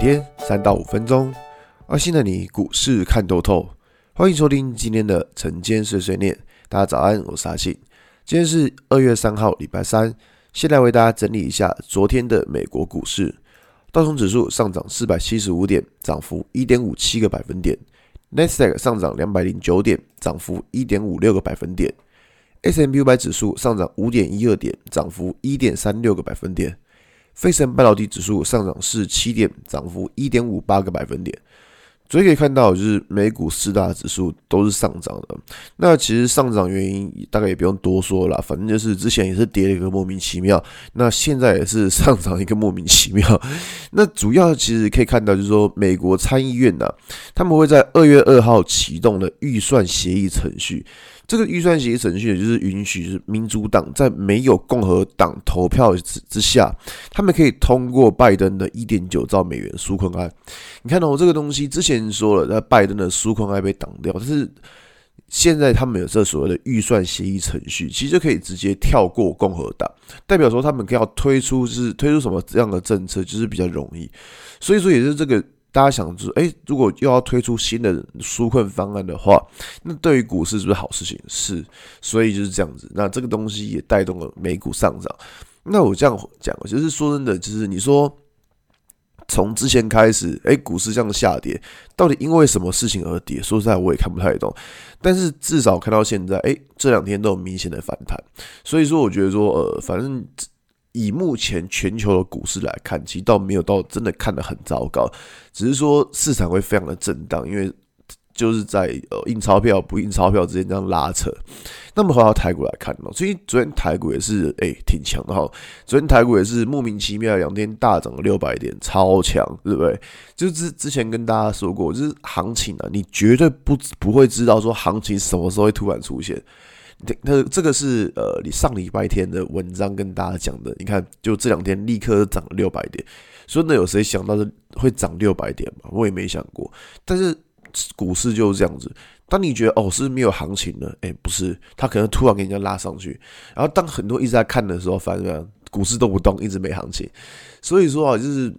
天三到五分钟，阿信的你股市看透透。欢迎收听今天的晨间碎碎念。大家早安，我是阿信。今天是二月三号，礼拜三。先来为大家整理一下昨天的美国股市。道琼指数上涨四百七十五点，涨幅一点五七个百分点。纳斯达克上涨两百零九点，涨幅一点五六个百分点。S&P 五百指数上涨五点一二点，涨幅一点三六个百分点。费城半导体指数上涨四七点，涨幅一点五八个百分点。所以可以看到，就是美股四大指数都是上涨的。那其实上涨原因大概也不用多说了，反正就是之前也是跌了一个莫名其妙，那现在也是上涨一个莫名其妙。那主要其实可以看到，就是说美国参议院呢，他们会在二月二号启动的预算协议程序。这个预算协议程序也就是允许，是民主党在没有共和党投票之之下，他们可以通过拜登的一点九兆美元纾困案。你看到我这个东西之前说了，那拜登的纾困案被挡掉，但是现在他们有这所谓的预算协议程序，其实就可以直接跳过共和党，代表说他们要推出，是推出什么这样的政策，就是比较容易。所以说，也是这个。大家想说，诶，如果又要推出新的纾困方案的话，那对于股市是不是好事情？是，所以就是这样子。那这个东西也带动了美股上涨。那我这样讲，就是说真的，就是你说从之前开始，诶，股市这样下跌，到底因为什么事情而跌？说实在，我也看不太懂。但是至少看到现在，诶，这两天都有明显的反弹。所以说，我觉得说，呃，反正。以目前全球的股市来看，其实倒没有到真的看得很糟糕，只是说市场会非常的震荡，因为就是在呃印钞票不印钞票之间这样拉扯。那么回到台股来看呢，所以昨天台股也是诶挺强的哈，昨天台股也是莫名其妙两天大涨了六百点，超强，对不对？就是之之前跟大家说过，就是行情啊，你绝对不不会知道说行情什么时候会突然出现。那这个是呃，你上礼拜天的文章跟大家讲的。你看，就这两天立刻涨了六百点，所以那有谁想到是会涨六百点嘛？我也没想过。但是股市就是这样子，当你觉得哦是没有行情了，哎，不是，它可能突然给人家拉上去。然后当很多一直在看的时候，发现股市都不动，一直没行情。所以说啊，就是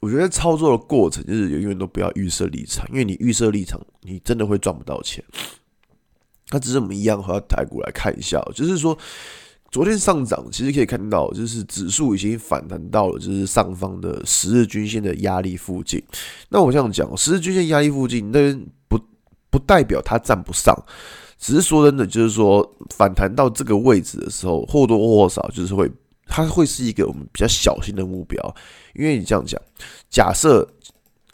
我觉得操作的过程就是永远都不要预设立场，因为你预设立场，你真的会赚不到钱。那只是我们一样回到台股来看一下，就是说昨天上涨，其实可以看到，就是指数已经反弹到了就是上方的十日均线的压力附近。那我这样讲，十日均线压力附近，那不不代表它站不上，只是说真的，就是说反弹到这个位置的时候，或多或少就是会，它会是一个我们比较小心的目标，因为你这样讲，假设。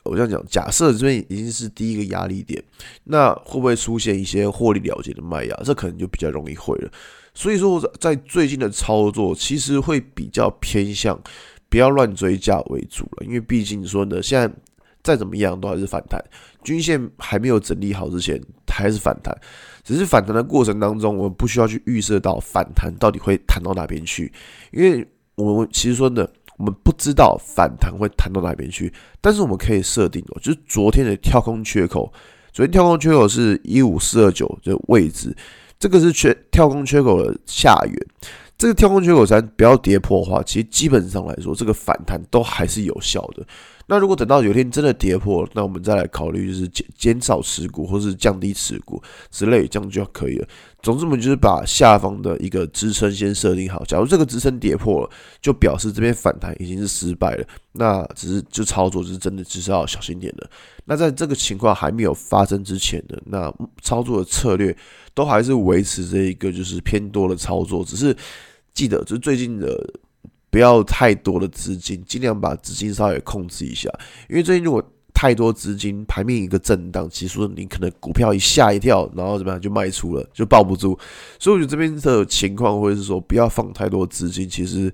我这样讲，假设这边已经是第一个压力点，那会不会出现一些获利了结的卖压？这可能就比较容易会了。所以说，在最近的操作，其实会比较偏向不要乱追价为主了，因为毕竟说呢，现在再怎么样都还是反弹，均线还没有整理好之前还是反弹，只是反弹的过程当中，我们不需要去预设到反弹到底会弹到哪边去，因为我们其实说呢。我们不知道反弹会弹到哪边去，但是我们可以设定哦，就是昨天的跳空缺口，昨天跳空缺口是一五四二九的位置，这个是缺跳空缺口的下缘，这个跳空缺口咱不要跌破的话，其实基本上来说，这个反弹都还是有效的。那如果等到有一天真的跌破，那我们再来考虑就是减减少持股或是降低持股之类，这样就可以了。总之，我们就是把下方的一个支撑先设定好。假如这个支撑跌破了，就表示这边反弹已经是失败了。那只是就操作，就是真的只是要小心点的。那在这个情况还没有发生之前呢，那操作的策略都还是维持这一个就是偏多的操作。只是记得，就是最近的。不要太多的资金，尽量把资金稍微控制一下。因为最近如果太多资金，盘面一个震荡，其实你可能股票一吓一跳，然后怎么样就卖出了，就抱不住。所以我觉得这边的情况，或者是说不要放太多资金，其实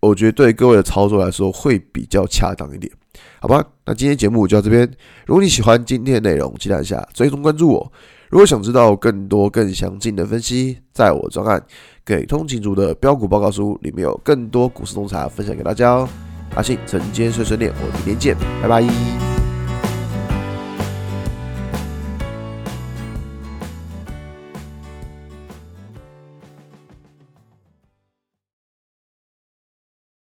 我觉得对各位的操作来说会比较恰当一点，好吧？那今天节目就到这边。如果你喜欢今天的内容，记得按下追踪关注我。如果想知道更多更详尽的分析，在我专案给通勤族的标股报告书里面有更多股市洞察分享给大家哦。阿信晨间碎碎念，我们明天见，拜拜。